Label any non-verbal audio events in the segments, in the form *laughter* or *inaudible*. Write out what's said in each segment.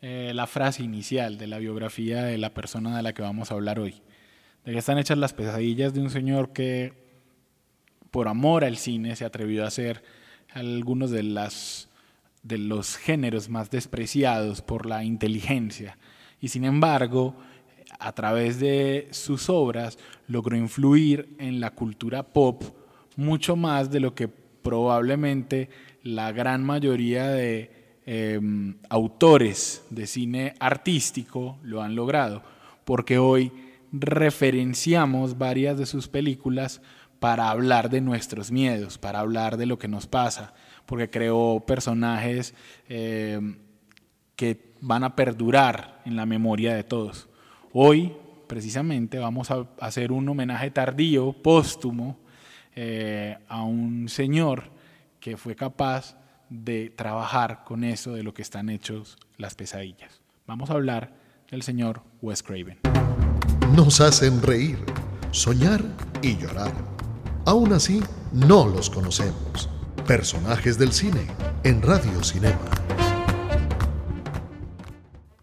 eh, la frase inicial de la biografía de la persona de la que vamos a hablar hoy. ¿De qué están hechas las pesadillas de un señor que, por amor al cine, se atrevió a hacer algunos de, las, de los géneros más despreciados por la inteligencia? Y sin embargo, a través de sus obras, logró influir en la cultura pop mucho más de lo que probablemente la gran mayoría de em, autores de cine artístico lo han logrado, porque hoy referenciamos varias de sus películas para hablar de nuestros miedos, para hablar de lo que nos pasa, porque creó personajes em, que van a perdurar en la memoria de todos. Hoy, precisamente, vamos a hacer un homenaje tardío, póstumo, eh, a un señor que fue capaz de trabajar con eso de lo que están hechos las pesadillas. Vamos a hablar del señor Wes Craven. Nos hacen reír, soñar y llorar. Aún así, no los conocemos. Personajes del cine en Radio Cinema.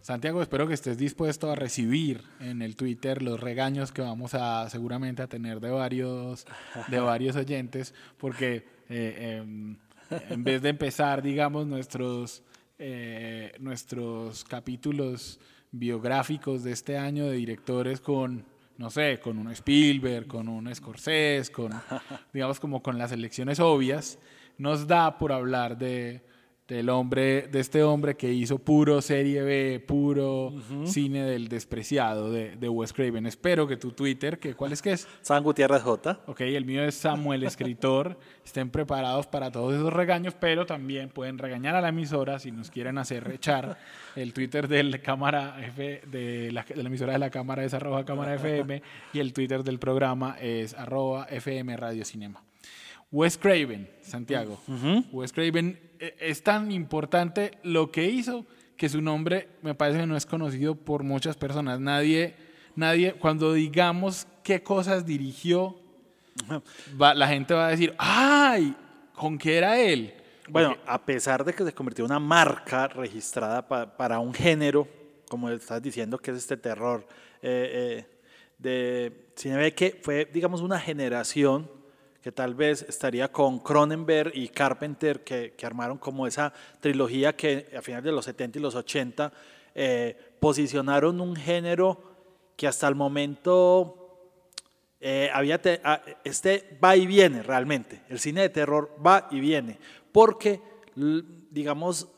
Santiago, espero que estés dispuesto a recibir en el Twitter los regaños que vamos a seguramente a tener de varios, de varios oyentes, porque eh, em, en vez de empezar, digamos, nuestros, eh, nuestros capítulos biográficos de este año de directores con, no sé, con un Spielberg, con un Scorsese, con, digamos, como con las elecciones obvias, nos da por hablar de del hombre, de este hombre que hizo puro serie B, puro cine del despreciado de, de, Wes Craven. Espero que tu Twitter, que ¿cuál es que es? San Gutiérrez J. Ok, el mío es Samuel Escritor. Estén preparados para todos esos regaños, pero también pueden regañar a la emisora si nos quieren hacer echar. El Twitter de la cámara F, de la, de la emisora de la cámara es arroba cámara FM y el Twitter del programa es arroba FM Radio Cinema. Wes Craven, Santiago. Wes Craven eh, es tan importante lo que hizo que su nombre me parece que no es conocido por muchas personas. Nadie, nadie, cuando digamos qué cosas dirigió, la gente va a decir, ¡ay! ¿Con qué era él? Bueno, a pesar de que se convirtió en una marca registrada para un género, como estás diciendo, que es este terror eh, eh, de que fue, digamos, una generación que tal vez estaría con Cronenberg y Carpenter, que, armaron como esa trilogía que a finales de los 70 y los 80 eh, posicionaron un género que hasta el momento eh, había este va y viene realmente. El cine de terror va y viene, porque, digamos,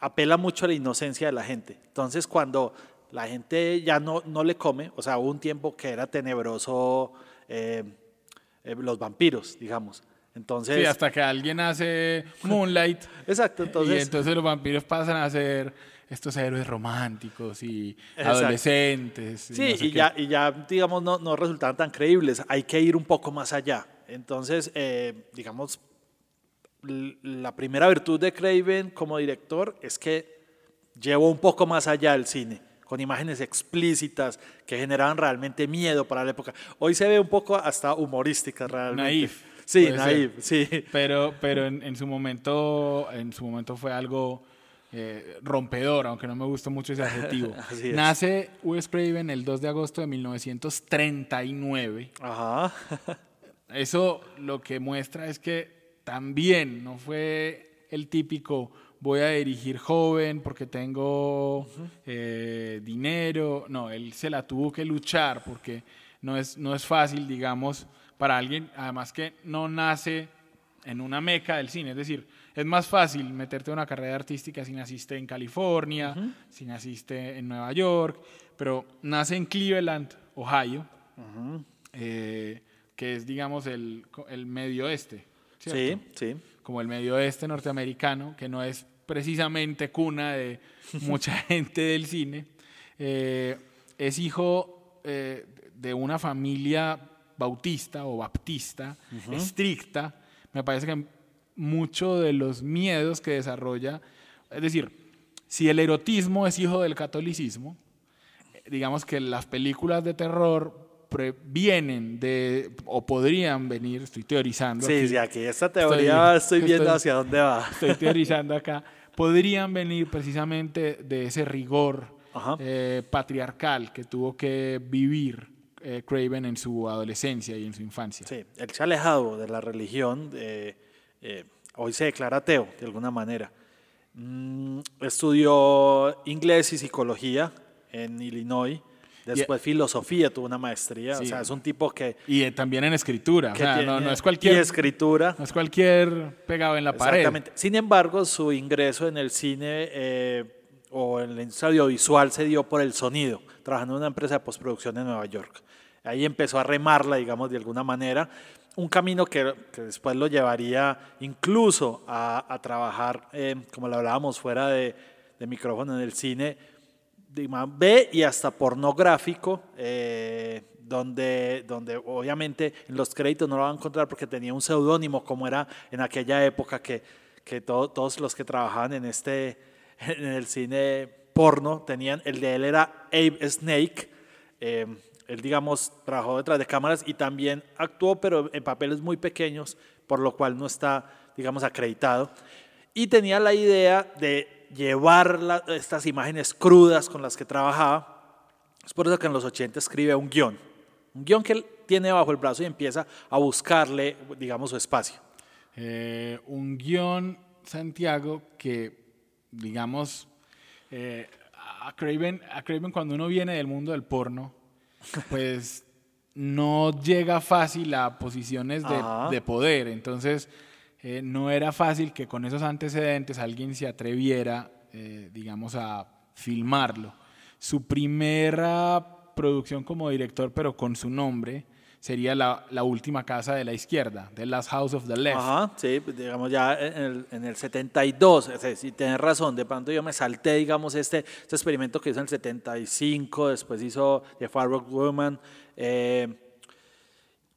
apela mucho a la inocencia de la gente. Entonces, cuando la gente ya no, no le come, o sea, hubo un tiempo que era tenebroso. Eh, eh, los vampiros, digamos. Entonces, sí, hasta que alguien hace Moonlight. *laughs* Exacto, entonces. Y entonces los vampiros pasan a ser estos héroes románticos y adolescentes. Sí, y, ya, y ya, digamos, no, no resultaban tan creíbles. Hay que ir un poco más allá. Entonces, eh, digamos, la primera virtud de Craven como director es que llevó un poco más allá el cine con imágenes explícitas que generaban realmente miedo para la época. Hoy se ve un poco hasta humorística realmente. Naif. Sí, naif, sí. Pero, pero en, su momento, en su momento fue algo eh, rompedor, aunque no me gustó mucho ese adjetivo. *laughs* Nace Wes Craven el 2 de agosto de 1939. Ajá. Eso lo que muestra es que también no fue el típico voy a dirigir joven porque tengo eh, dinero. No, él se la tuvo que luchar porque no es, no es fácil, digamos, para alguien, además que no nace en una meca del cine. Es decir, es más fácil meterte a una carrera artística si naciste en California, si naciste en Nueva York, pero nace en Cleveland, Ohio, eh, que es, digamos, el, el medio oeste. Sí, sí como el medio oeste norteamericano, que no es precisamente cuna de *laughs* mucha gente del cine. eh, es hijo eh, de una familia bautista o baptista estricta. Me parece que mucho de los miedos que desarrolla, es decir, si el erotismo es hijo del catolicismo, digamos que las películas de terror vienen de, o podrían venir, estoy teorizando. Sí, sí, aquí esta teoría estoy, viendo hacia dónde va. Estoy teorizando acá. Podrían venir precisamente de ese rigor eh, patriarcal que tuvo que vivir eh, Craven en su adolescencia y en su infancia. Sí, él se ha alejado de la religión, eh, hoy se declara ateo de alguna manera. Mm, estudió inglés y psicología en Illinois. Después filosofía, tuvo una maestría. O sea, es un tipo que... Y también en escritura. O sea, no, es cualquier... Y escritura. No es cualquier pegado en la pared. Exactamente. Sin embargo, su ingreso en el cine eh, o en el audiovisual se dio por el sonido, trabajando en una empresa de postproducción en Nueva York. Ahí empezó a remarla, digamos, de alguna manera. Un camino que, después lo llevaría incluso a, trabajar, eh, como lo hablábamos, fuera de, de micrófono en el cine B y hasta pornográfico, eh, donde, donde obviamente en los créditos no lo van a encontrar porque tenía un seudónimo, como era en aquella época que, que todos los que trabajaban en, este, *laughs* en el cine porno tenían, el de él era Abe Snake. Eh, él, digamos, trabajó detrás de cámaras y también actuó, pero en papeles muy pequeños, por lo cual no está, digamos, acreditado. Y tenía la idea de llevar estas imágenes crudas con las que trabajaba. Es por eso que en los 80 escribe un guion, un guion que él tiene bajo el brazo y empieza a buscarle, digamos, su espacio. Eh, un guion, Santiago, que, digamos, eh, a, Craven, a Craven cuando uno viene del mundo del porno, *laughs* pues no llega fácil a posiciones de, de poder. Entonces, eh, no era fácil que con esos antecedentes alguien se atreviera, eh, digamos, a filmarlo. Su primera producción como director, pero con su nombre, sería la, última casa de la izquierda, The Last House of the Left. Ajá, sí, pues, digamos ya en el, en el 72, si tienes razón, de pronto yo me salté, digamos, este, este experimento que hizo en el 75, después hizo The Far Rock Woman. Eh,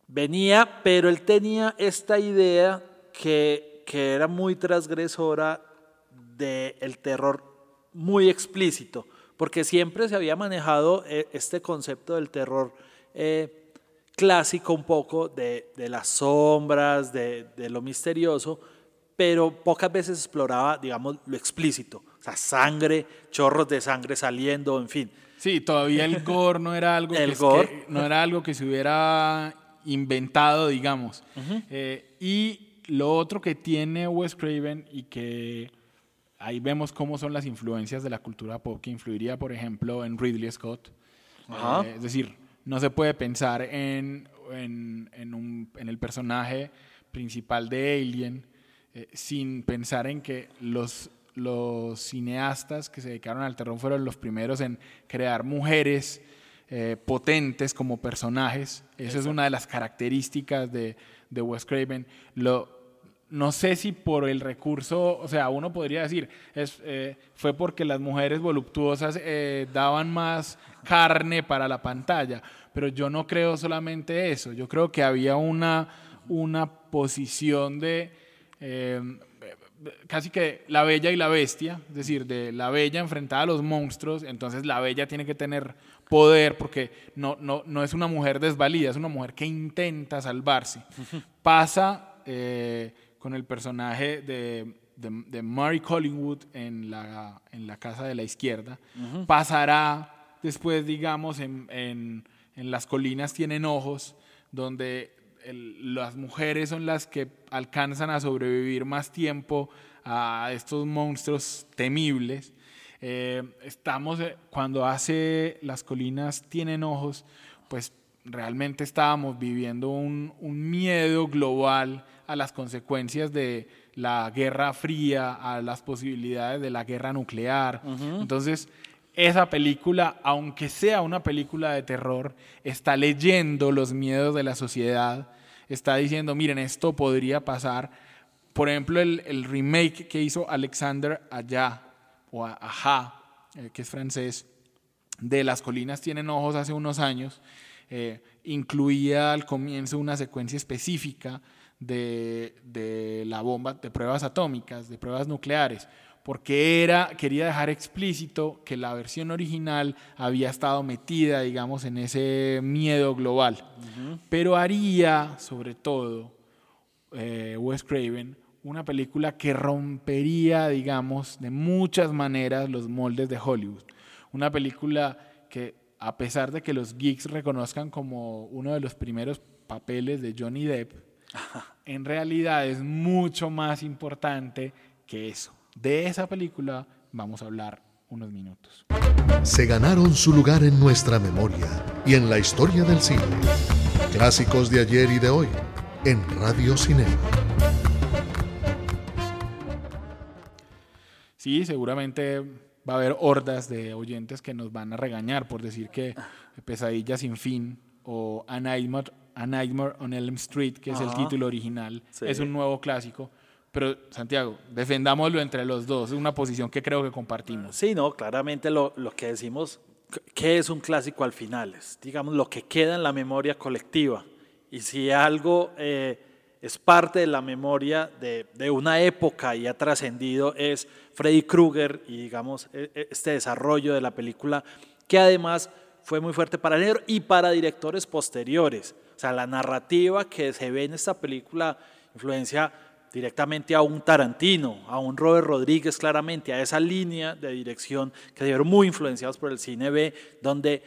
venía, pero él tenía esta idea que, que era muy transgresora del terror muy explícito, porque siempre se había manejado eh, este concepto del terror eh, clásico un poco de, de las sombras, de, de, lo misterioso, pero pocas veces exploraba, digamos, lo explícito, o sea, sangre, chorros de sangre saliendo, en fin. Sí, todavía el gore no era algo, *laughs* el que, no era algo que se hubiera inventado, digamos. Eh, y lo otro que tiene Wes Craven y que ahí vemos cómo son las influencias de la cultura pop que influiría, por ejemplo, en Ridley Scott. Eh, es decir, no se puede pensar en, en, en, el personaje principal de Alien eh, sin pensar en que los, los cineastas que se dedicaron al terror fueron los primeros en crear mujeres eh, potentes como personajes. Esa es una de las características de, de Wes Craven. Lo, no sé si por el recurso, o sea, uno podría decir, es, eh, fue porque las mujeres voluptuosas eh, daban más carne para la pantalla, pero yo no creo solamente eso, yo creo que había una, una posición de eh, casi que la bella y la bestia, es decir, de la bella enfrentada a los monstruos, entonces la bella tiene que tener poder porque no, no, no es una mujer desvalida, es una mujer que intenta salvarse. *laughs* Pasa con el personaje de, de, Mary Collingwood en la, en la Casa de la Izquierda. Pasará después, digamos, en, en, en, Las Colinas Tienen Ojos, donde las mujeres son las que alcanzan a sobrevivir más tiempo a estos monstruos temibles. Eh, estamos, eh, cuando hace Las Colinas Tienen Ojos, pues realmente estábamos viviendo un, un miedo global a las consecuencias de la Guerra Fría, a las posibilidades de la guerra nuclear. Entonces, esa película, aunque sea una película de terror, está leyendo los miedos de la sociedad, está diciendo, miren, esto podría pasar. Por ejemplo, el, remake que hizo Alexander Allá, o Aja, eh, que es francés, de Las colinas tienen ojos hace unos años, eh, incluía al comienzo una secuencia específica de, de, la bomba, de pruebas atómicas, de pruebas nucleares, porque era, quería dejar explícito que la versión original había estado metida, digamos, en ese miedo global. Pero haría, sobre todo, eh, Wes Craven, una película que rompería, digamos, de muchas maneras los moldes de Hollywood. Una película que, a pesar de que los geeks reconozcan como uno de los primeros papeles de Johnny Depp, en realidad es mucho más importante que eso. De esa película vamos a hablar unos minutos. Se ganaron su lugar en nuestra memoria y en la historia del cine. Clásicos de ayer y de hoy en Radio Cinema. Sí, seguramente va a haber hordas de oyentes que nos van a regañar por decir que Pesadilla sin fin o A Nightmare, A Nightmare on Elm Street, que es el título original, es un nuevo clásico. Pero, Santiago, defendámoslo entre los dos, es una posición que creo que compartimos. Sí, no, claramente lo, lo que decimos, ¿qué es un clásico al final? Es, digamos, lo que queda en la memoria colectiva. Y si algo eh, es parte de la memoria de, de una época y ha trascendido, es Freddy Krueger y, digamos, e, e, este desarrollo de la película, que además fue muy fuerte para el negro y para directores posteriores. O sea, la narrativa que se ve en esta película influencia directamente a un Tarantino, a un Robert Rodríguez claramente, a esa línea de dirección que se vieron muy influenciados por el cine B, donde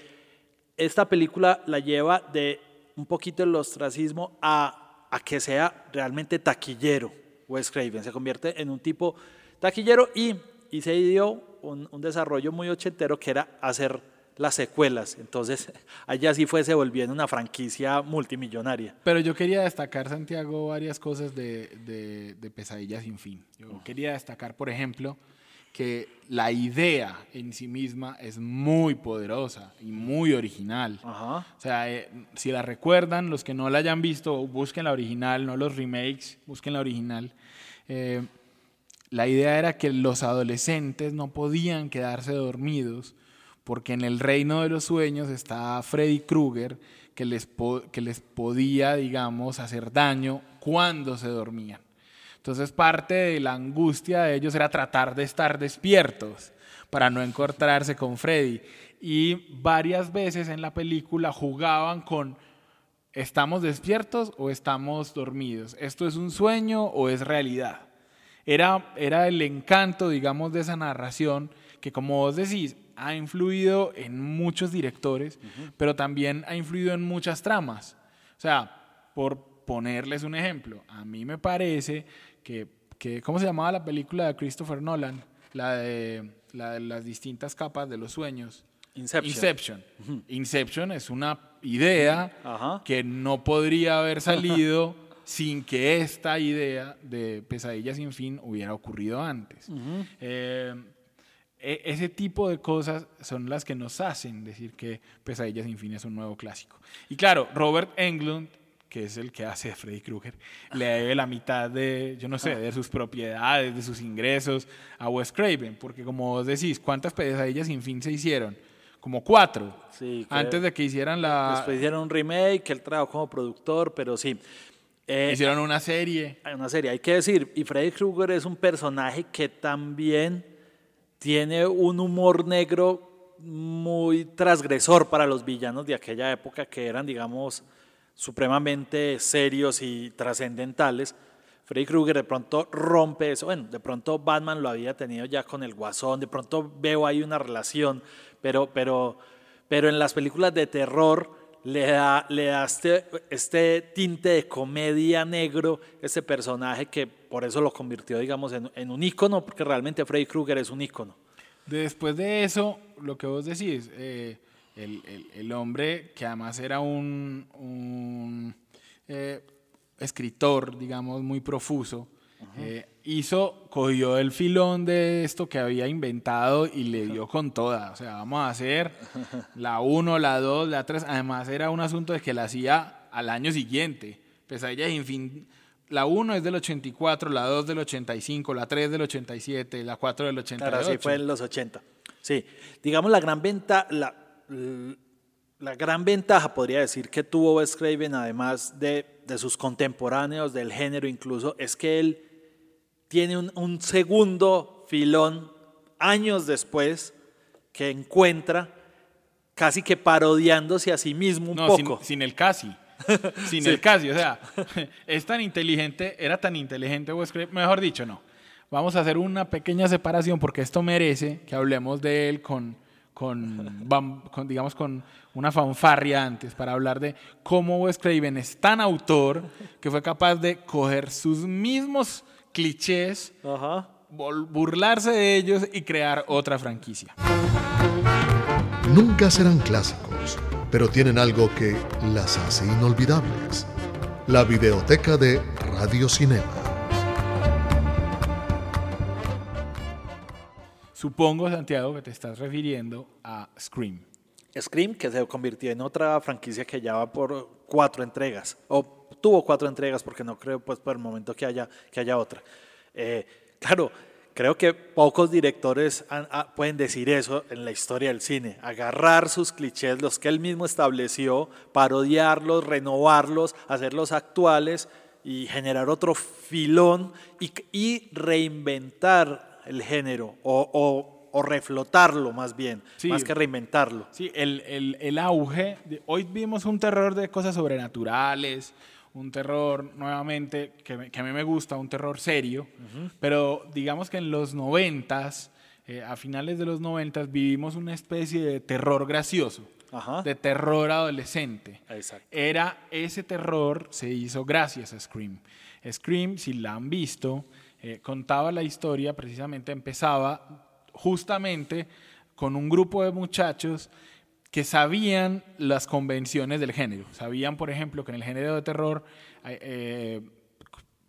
esta película la lleva de un poquito el ostracismo a, a que sea realmente taquillero. Wes Craven se convierte en un tipo taquillero y, y se dio un, un desarrollo muy ochentero que era hacer las secuelas. Entonces, *laughs* allá sí fue se volviendo una franquicia multimillonaria. Pero yo quería destacar, Santiago, varias cosas de, de, de Pesadilla sin fin. Yo quería destacar, por ejemplo, que la idea en sí misma es muy poderosa y muy original. Ajá. O sea, eh, si la recuerdan, los que no la hayan visto, busquen la original, no los remakes, busquen la original. Eh, la idea era que los adolescentes no podían quedarse dormidos porque en el reino de los sueños está Freddy Krueger que les, que les podía, digamos, hacer daño cuando se dormían. Entonces parte de la angustia de ellos era tratar de estar despiertos para no encontrarse con Freddy. Y varias veces en la película jugaban con ¿estamos despiertos o estamos dormidos? ¿Esto es un sueño o es realidad? Era, era el encanto, digamos, de esa narración que como vos decís, ha influido en muchos directores, uh -huh. pero también ha influido en muchas tramas. O sea, por ponerles un ejemplo, a mí me parece que, que ¿cómo se llamaba la película de Christopher Nolan? La de, la de las distintas capas de los sueños. Inception. Inception. Uh -huh. Inception es una idea uh -huh. que no podría haber salido *laughs* sin que esta idea de pesadilla sin fin hubiera ocurrido antes. Eh, ese tipo de cosas son las que nos hacen decir que Pesadilla sin fin es un nuevo clásico. Y claro, Robert Englund, que es el que hace Freddy Krueger, le debe la mitad de, yo no sé, de sus propiedades, de sus ingresos a Wes Craven, porque como vos decís, ¿cuántas Pesadillas sin fin se hicieron? Como cuatro, sí, antes de que hicieran la... Después hicieron un remake, él trabajó como productor, pero sí. Eh, hicieron una serie. Una serie, hay que decir, y Freddy Krueger es un personaje que también tiene un humor negro muy transgresor para los villanos de aquella época que eran, digamos, supremamente serios y trascendentales. Freddy Krueger de pronto rompe eso. Bueno, de pronto Batman lo había tenido ya con el Guasón, de pronto veo ahí una relación, pero, pero, pero en las películas de terror le da, le da este, este tinte de comedia negro, este personaje que por eso lo convirtió, digamos, en, en un ícono, porque realmente Freddy Krueger es un ícono. Después de eso, lo que vos decís, eh, el, el, el, hombre que además era un, un eh, escritor, digamos, muy profuso. Eh, hizo, cogió el filón de esto que había inventado y le dio con toda. O sea, vamos a hacer *laughs* la 1, la 2, la 3. Además, era un asunto de que la hacía al año siguiente. Pesadilla sin fin. La 1 es del 84, la 2 del 85, la 3 del 87, la 4 del 88. Claro, sí, fue en los 80. Sí, digamos la gran venta, la, la gran ventaja, podría decir, que tuvo Wes Craven, además de, de sus contemporáneos del género incluso, es que él tiene un, un segundo filón años después que encuentra casi que parodiándose a sí mismo un No, poco. sin, sin el casi. *laughs* Sin el casi. O sea, *laughs* es tan inteligente, era tan inteligente Wes Craven. Mejor dicho, no. Vamos a hacer una pequeña separación porque esto merece que hablemos de él con, con, digamos, con una fanfarria antes para hablar de cómo Wes Craven es tan autor que fue capaz de coger sus mismos clichés, Ajá. burlarse de ellos y crear otra franquicia. Nunca serán clásicos, pero tienen algo que las hace inolvidables. La videoteca de Radio Cinema. Supongo, Santiago, que te estás refiriendo a Scream. Scream, que se convirtió en otra franquicia que ya va por cuatro entregas, o tuvo cuatro entregas, porque no creo pues por el momento que haya, que haya otra. Eh, claro, creo que pocos directores han- ah, pueden decir eso en la historia del cine, agarrar sus clichés, los que él mismo estableció, parodiarlos, renovarlos, hacerlos actuales y generar otro filón y, y reinventar el género o, o- o reflotarlo más bien, Sí. más que reinventarlo. Sí, el, el- el auge. de- hoy vimos un terror de cosas sobrenaturales, un terror nuevamente que, a mí me gusta, un terror serio, pero digamos que en los noventas, eh, a finales de los noventas, vivimos una especie de terror gracioso, Ajá. de terror adolescente. Exacto. Era ese terror se hizo gracias a Scream. Scream, si la han visto, eh, contaba la historia, precisamente empezaba justamente con un grupo de muchachos que sabían las convenciones del género. Sabían, por ejemplo, que en el género de terror, eh,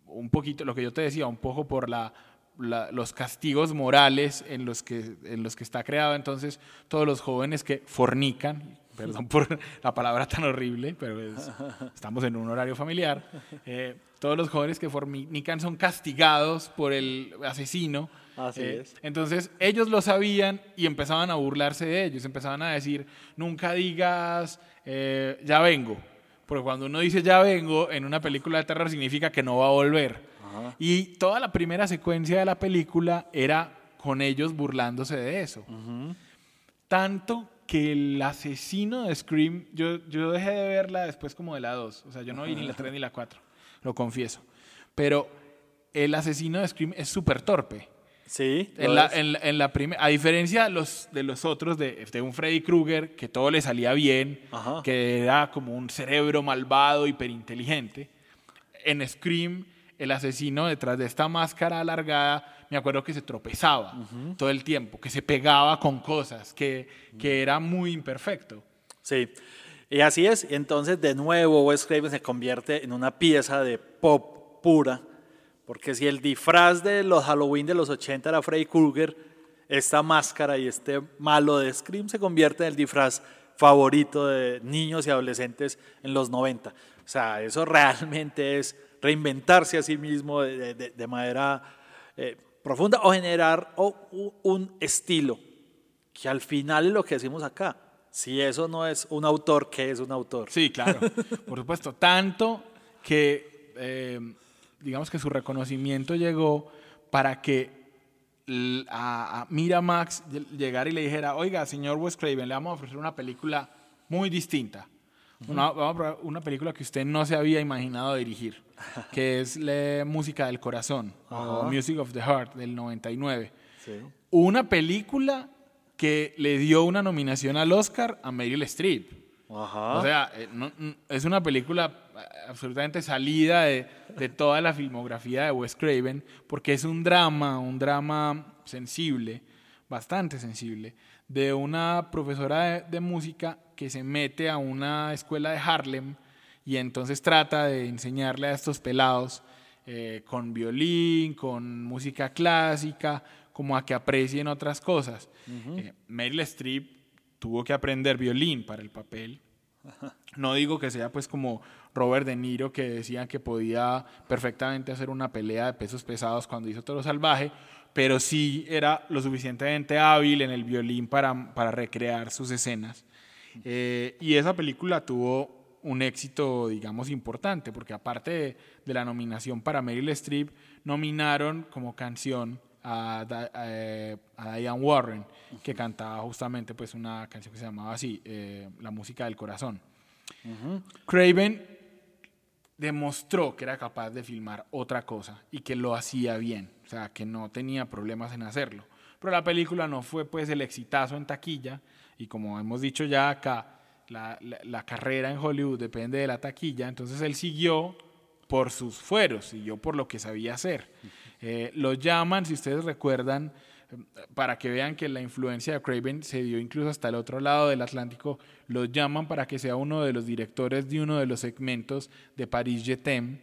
un poquito, lo que yo te decía, un poco por la, la- los castigos morales en los, que, en los que está creado. Entonces, todos los jóvenes que fornican, *laughs* perdón por la palabra tan horrible, pero es- *laughs* estamos en un horario familiar, eh, todos los jóvenes que fornican son castigados por el asesino. Así Eh, es. entonces ellos lo sabían y empezaban a burlarse de ellos, empezaban a decir, nunca digas, eh, ya vengo, porque cuando uno dice ya vengo en una película de terror significa que no va a volver. Y toda la primera secuencia de la película era con ellos burlándose de eso. Tanto que el asesino de Scream, yo, yo dejé de verla después como de la 2, o sea, yo no vi ni la 3 ni la 4, lo confieso. Pero el asesino de Scream es súper torpe. Sí. En la, en la- en la a diferencia de los, de los otros, de, de un Freddy Krueger, que todo le salía bien, Ajá. que era como un cerebro malvado, hiperinteligente, en Scream, el asesino detrás de esta máscara alargada, me acuerdo que se tropezaba todo el tiempo, que se pegaba con cosas, que, que era muy imperfecto. Sí. Y así es. Entonces, de nuevo, Wes Craven se convierte en una pieza de pop pura. Porque si el disfraz de los Halloween de los 80 era Freddy Krueger, esta máscara y este malo de Scream se convierte en el disfraz favorito de niños y adolescentes en los 90. O sea, eso *laughs* realmente es reinventarse a sí mismo de, de- de manera eh, profunda o generar o- un estilo que al final es lo que decimos acá. Si eso no es un autor, ¿qué es un autor? Sí, claro, por supuesto. Tanto que, eh, digamos que su reconocimiento llegó para que a, a Miramax ll- llegara y le dijera, oiga, señor Wes Craven, le vamos a ofrecer una película muy distinta. Una, vamos a probar una película que usted no se había imaginado dirigir, *laughs* que es la Música del Corazón, o. Music of the Heart, del 99 Sí. una película que le dio una nominación al Oscar a Meryl Streep. Ajá. O sea, eh, no- es una película eh, absolutamente salida de, de toda la filmografía de Wes Craven, porque es un drama, un drama sensible, bastante sensible, de una profesora de, de música que se mete a una escuela de Harlem y entonces trata de enseñarle a estos pelados eh, con violín, con música clásica, como a que aprecien otras cosas. Eh, Meryl Streep tuvo que aprender violín para el papel. No digo que sea pues como Robert De Niro que decían que podía perfectamente hacer una pelea de pesos pesados cuando hizo Toro Salvaje, pero sí era lo suficientemente hábil en el violín para, para recrear sus escenas. Eh, y esa película tuvo un éxito, digamos, importante, porque aparte de, de la nominación para Meryl Streep, nominaron como canción a, eh, a, Diane Warren, que cantaba justamente pues una canción que se llamaba así, eh, La música del corazón. Craven demostró que era capaz de filmar otra cosa y que lo hacía bien, o sea, que no tenía problemas en hacerlo. Pero la película no fue pues el exitazo en taquilla y como hemos dicho ya acá, la, la carrera en Hollywood depende de la taquilla, entonces él siguió por sus fueros, siguió por lo que sabía hacer. Eh, lo llaman, si ustedes recuerdan, para que vean que la influencia de Craven se dio incluso hasta el otro lado del Atlántico, lo llaman para que sea uno de los directores de uno de los segmentos de Paris Jetem,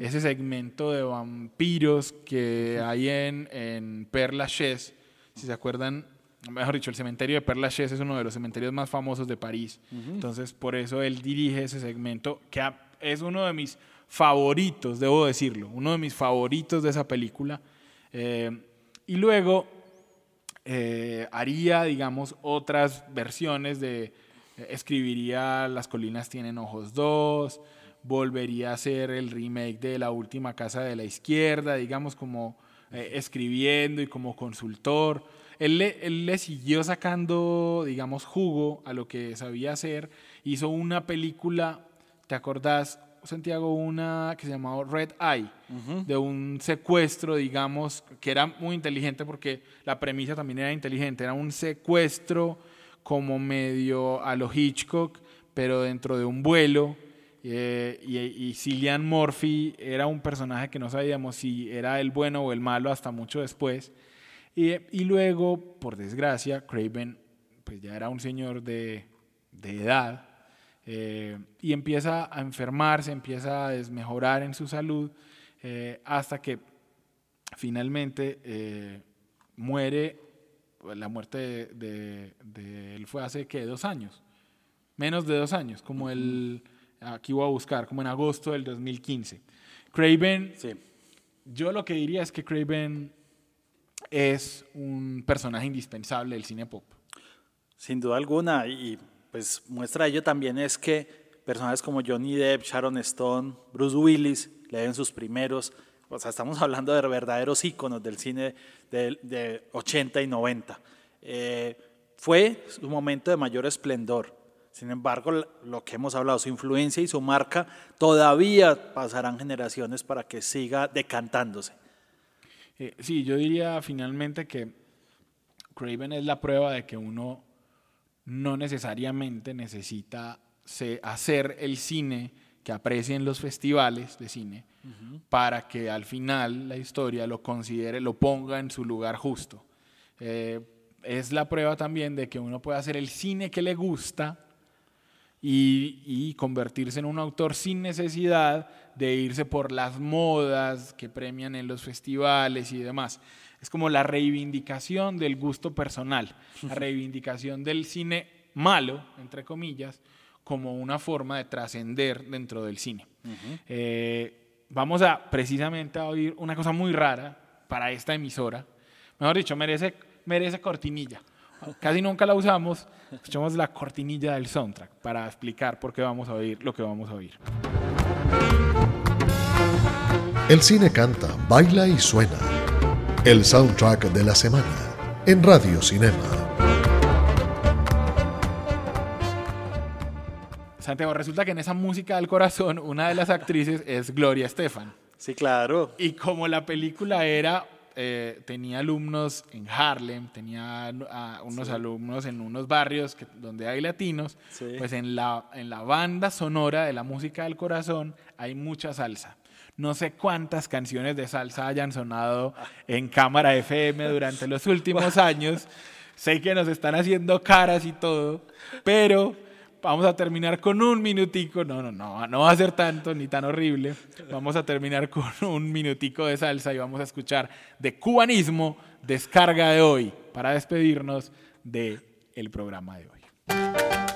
ese segmento de vampiros que hay en, en Père Lachaise, si se acuerdan, mejor dicho, el cementerio de Père Lachaise es uno de los cementerios más famosos de París, entonces por eso él dirige ese segmento, que es uno de mis favoritos, debo decirlo, uno de mis favoritos de esa película. Eh, y luego eh, haría, digamos, otras versiones de, eh, escribiría Las colinas tienen ojos 2, volvería a hacer el remake de La última casa de la izquierda, digamos, como escribiendo y como consultor. Le, él le, siguió sacando, digamos, jugo a lo que sabía hacer. Hizo una película, ¿te acordás? Santiago una que se llamaba Red Eye, de un secuestro, digamos, que era muy inteligente porque la premisa también era inteligente, era un secuestro como medio a lo Hitchcock, pero dentro de un vuelo. Eh, y, Cillian Murphy era un personaje que no sabíamos si era el bueno o el malo hasta mucho después. Y, y luego, por desgracia, Craven pues ya era un señor de, de edad, eh, y empieza a enfermarse, empieza a desmejorar en su salud, eh, hasta que finalmente eh, muere, la muerte de, él fue hace que dos años, menos de dos años, como el, aquí voy a buscar, como en agosto del 2015. Craven, yo lo que diría es que Craven es un personaje indispensable del cine pop. Sin duda alguna, y pues muestra ello también es que personajes como Johnny Depp, Sharon Stone, Bruce Willis le den sus primeros, o sea, estamos hablando de verdaderos íconos del cine de, 80 y 90. Eh, fue su momento de mayor esplendor. Sin embargo, lo que hemos hablado, su influencia y su marca todavía pasarán generaciones para que siga decantándose. Eh, sí, yo diría finalmente que Craven es la prueba de que uno no necesariamente necesita hacer el cine que aprecien los festivales de cine para que al final la historia lo considere, lo ponga en su lugar justo. Eh, es la prueba también de que uno puede hacer el cine que le gusta y, y, convertirse en un autor sin necesidad de irse por las modas que premian en los festivales y demás. Es como la reivindicación del gusto personal, la reivindicación del cine malo, entre comillas, como una forma de trascender dentro del cine. Eh, vamos a precisamente a oír una cosa muy rara para esta emisora. Mejor dicho, merece, merece cortinilla. Casi nunca la usamos, escuchamos la cortinilla del soundtrack para explicar por qué vamos a oír lo que vamos a oír. El cine canta, baila y suena el soundtrack de la semana en Radio Cinema. Santiago, resulta que en esa música del corazón una de las actrices es Gloria Estefan. Sí, claro. Y como la película era, eh, tenía alumnos en Harlem, tenía unos alumnos en unos barrios donde hay latinos, pues en la, en la banda sonora de la música del corazón hay mucha salsa. No sé cuántas canciones de salsa hayan sonado en cámara FM durante los últimos *laughs* años. Sé que nos están haciendo caras y todo, pero vamos a terminar con un minutico. No, no, no, no va a ser tanto ni tan horrible. Vamos a terminar con un minutico de salsa y vamos a escuchar de cubanismo, descarga de hoy, para despedirnos del el programa de hoy.